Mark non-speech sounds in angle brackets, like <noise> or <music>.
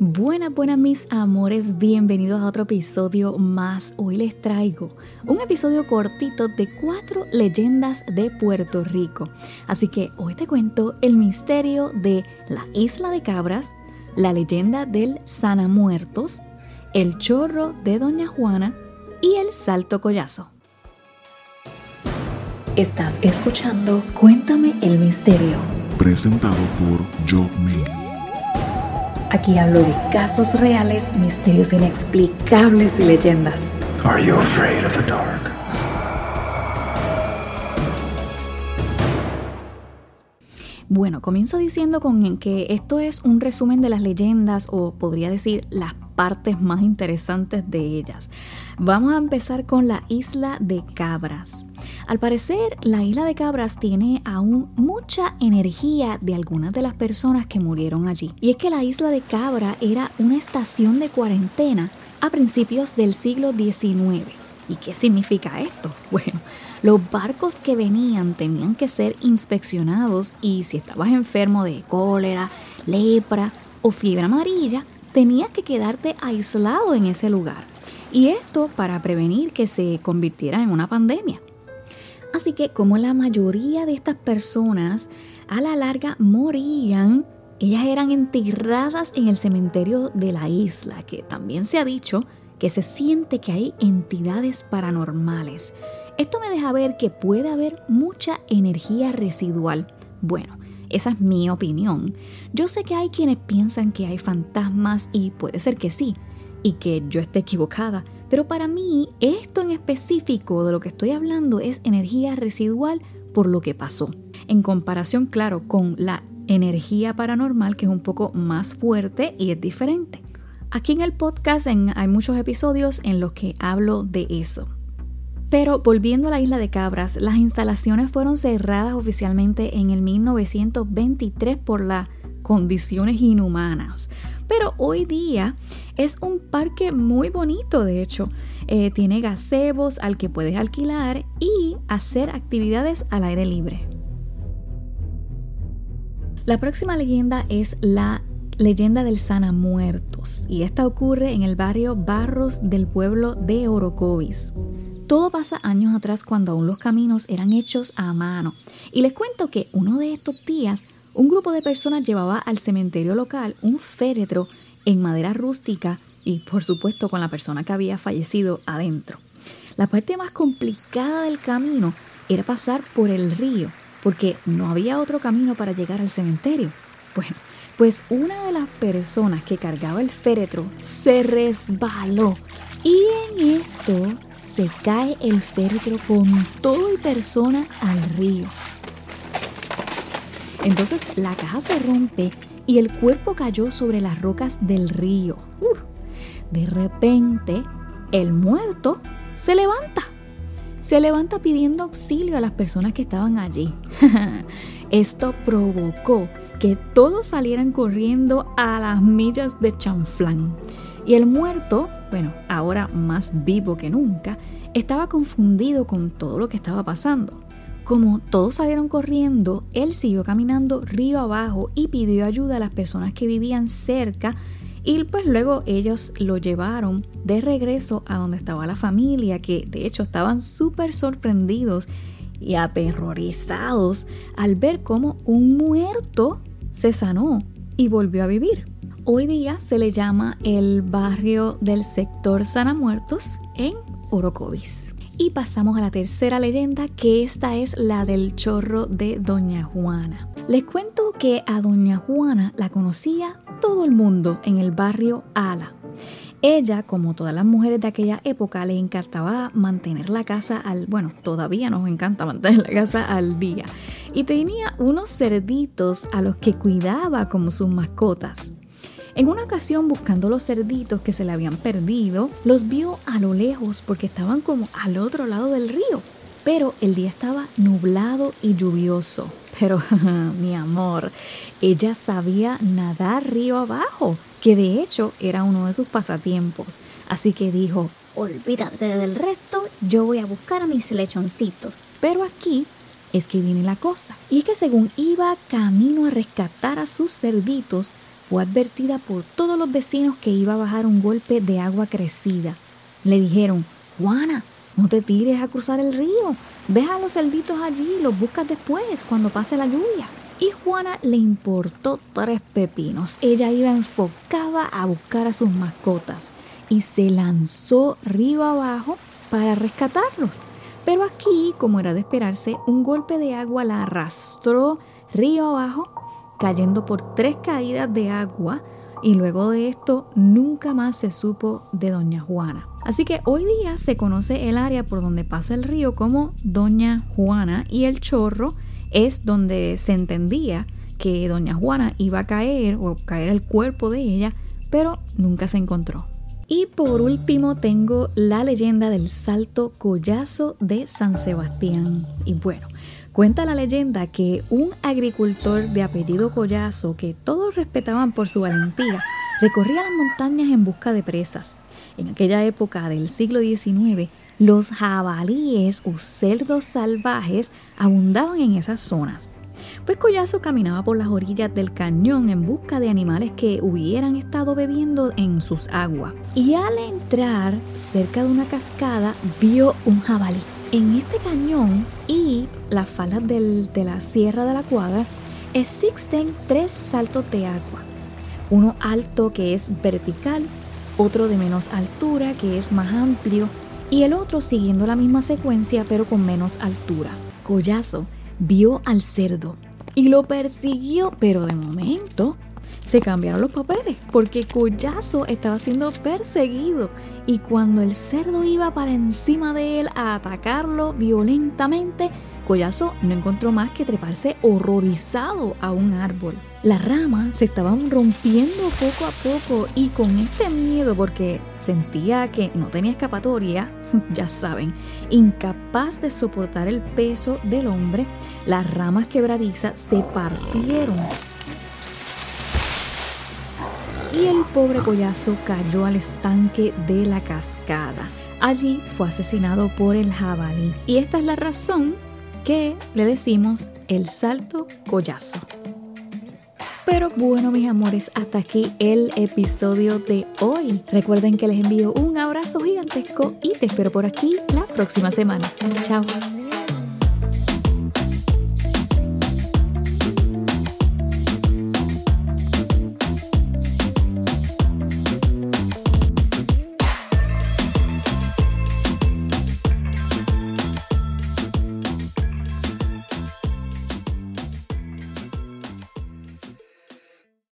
Buenas, buenas mis amores, bienvenidos a otro episodio más. Hoy les traigo un episodio cortito de cuatro leyendas de Puerto Rico. Así que hoy te cuento el misterio de la isla de cabras, la leyenda del Sana Muertos, el chorro de Doña Juana y el salto collazo. Estás escuchando Cuéntame el misterio. Presentado por Joe May. Aquí hablo de casos reales, misterios inexplicables y leyendas. Are you afraid of the dark? Bueno, comienzo diciendo con que esto es un resumen de las leyendas o podría decir las partes más interesantes de ellas. Vamos a empezar con la isla de Cabras. Al parecer, la isla de Cabras tiene aún mucha energía de algunas de las personas que murieron allí. Y es que la isla de Cabra era una estación de cuarentena a principios del siglo XIX. ¿Y qué significa esto? <laughs> Bueno, los barcos que venían tenían que ser inspeccionados y si estabas enfermo de cólera, lepra o fiebre amarilla, tenías que quedarte aislado en ese lugar. Y esto para prevenir que se convirtiera en una pandemia. Así que como la mayoría de estas personas a la larga morían, ellas eran enterradas en el cementerio de la isla, que también se ha dicho que se siente que hay entidades paranormales. Esto me deja ver que puede haber mucha energía residual. Bueno, esa es mi opinión. Yo sé que hay quienes piensan que hay fantasmas y puede ser que sí, y que yo esté equivocada, pero para mí esto en específico de lo que estoy hablando es energía residual por lo que pasó. En comparación, claro, con la energía paranormal que es un poco más fuerte y es diferente. Aquí en el podcast hay muchos episodios en los que hablo de eso. Pero volviendo a la isla de Cabras, las instalaciones fueron cerradas oficialmente en el 1923 por las condiciones inhumanas. Pero hoy día es un parque muy bonito, de hecho. Eh, tiene gazebos al que puedes alquilar y hacer actividades al aire libre. La próxima leyenda es la leyenda del Sana Muertos y esta ocurre en el barrio Barros del pueblo de Orocovis. Todo pasa años atrás cuando aún los caminos eran hechos a mano. Y les cuento que uno de estos días, un grupo de personas llevaba al cementerio local un féretro en madera rústica y por supuesto con la persona que había fallecido adentro. La parte más complicada del camino era pasar por el río, porque no había otro camino para llegar al cementerio. Bueno, pues una de las personas que cargaba el féretro se resbaló y en esto se cae el féretro con todo y persona al río. Entonces la caja se rompe y el cuerpo cayó sobre las rocas del río. de repente, el muerto se levanta. Se levanta pidiendo auxilio a las personas que estaban allí. <laughs> Esto provocó que todos salieran corriendo a las millas de chanflán. Y el muerto, bueno, ahora más vivo que nunca, estaba confundido con todo lo que estaba pasando. Como todos salieron corriendo, él siguió caminando río abajo y pidió ayuda a las personas que vivían cerca y pues luego ellos lo llevaron de regreso a donde estaba la familia, que de hecho estaban súper sorprendidos y aterrorizados al ver cómo un muerto se sanó y volvió a vivir. Hoy día se le llama el barrio del sector Sana Muertos en Orocovis. Y pasamos a la tercera leyenda, que esta es la del chorro de Doña Juana. Les cuento que a Doña Juana la conocía todo el mundo en el barrio Ala. Ella, como todas las mujeres de aquella época, le encantaba mantener la casa al, bueno, todavía nos encanta mantener la casa al día. Y tenía unos cerditos a los que cuidaba como sus mascotas. En una ocasión, buscando los cerditos que se le habían perdido, los vio a lo lejos porque estaban como al otro lado del río. Pero el día estaba nublado y lluvioso. Pero, <laughs> mi amor, ella sabía nadar río abajo, que de hecho era uno de sus pasatiempos. Así que dijo, olvídate del resto, yo voy a buscar a mis lechoncitos. Pero aquí es que viene la cosa. Y es que según iba camino a rescatar a sus cerditos, fue advertida por todos los vecinos que iba a bajar un golpe de agua crecida. Le dijeron, Juana, no te tires a cruzar el río, deja a los cerditos allí y los buscas después, cuando pase la lluvia. Y Juana le importó tres pepinos. Ella iba enfocada a buscar a sus mascotas y se lanzó río abajo para rescatarlos. Pero aquí, como era de esperarse, un golpe de agua la arrastró río abajo, cayendo por tres caídas de agua y luego de esto nunca más se supo de Doña Juana. Así que hoy día se conoce el área por donde pasa el río como Doña Juana y el chorro es donde se entendía que Doña Juana iba a caer o caer el cuerpo de ella, pero nunca se encontró. Y por último tengo la leyenda del salto collazo de San Sebastián. Y bueno, cuenta la leyenda que un agricultor de apellido Collazo, que todos respetaban por su valentía, recorría las montañas en busca de presas. En aquella época del siglo XIX, los jabalíes o cerdos salvajes abundaban en esas zonas. Pues Collazo caminaba por las orillas del cañón en busca de animales que hubieran estado bebiendo en sus aguas. Y al entrar cerca de una cascada vio un jabalí. En este cañón y las faldas de la Sierra de la Cuadra existen tres saltos de agua. Uno alto que es vertical, otro de menos altura que es más amplio y el otro siguiendo la misma secuencia pero con menos altura. Collazo vio al cerdo y lo persiguió, pero de momento se cambiaron los papeles porque Collazo estaba siendo perseguido y cuando el cerdo iba para encima de él a atacarlo violentamente, Collazo no encontró más que treparse horrorizado a un árbol. Las ramas se estaban rompiendo poco a poco y con este miedo porque sentía que no tenía escapatoria, <laughs> ya saben, incapaz de soportar el peso del hombre, las ramas quebradizas se partieron. Y el pobre collazo cayó al estanque de la cascada. Allí fue asesinado por el jabalí. Y esta es la razón que le decimos el salto collazo. Pero bueno, mis amores, hasta aquí el episodio de hoy. Recuerden que les envío un abrazo gigantesco y te espero por aquí la próxima semana. Chao.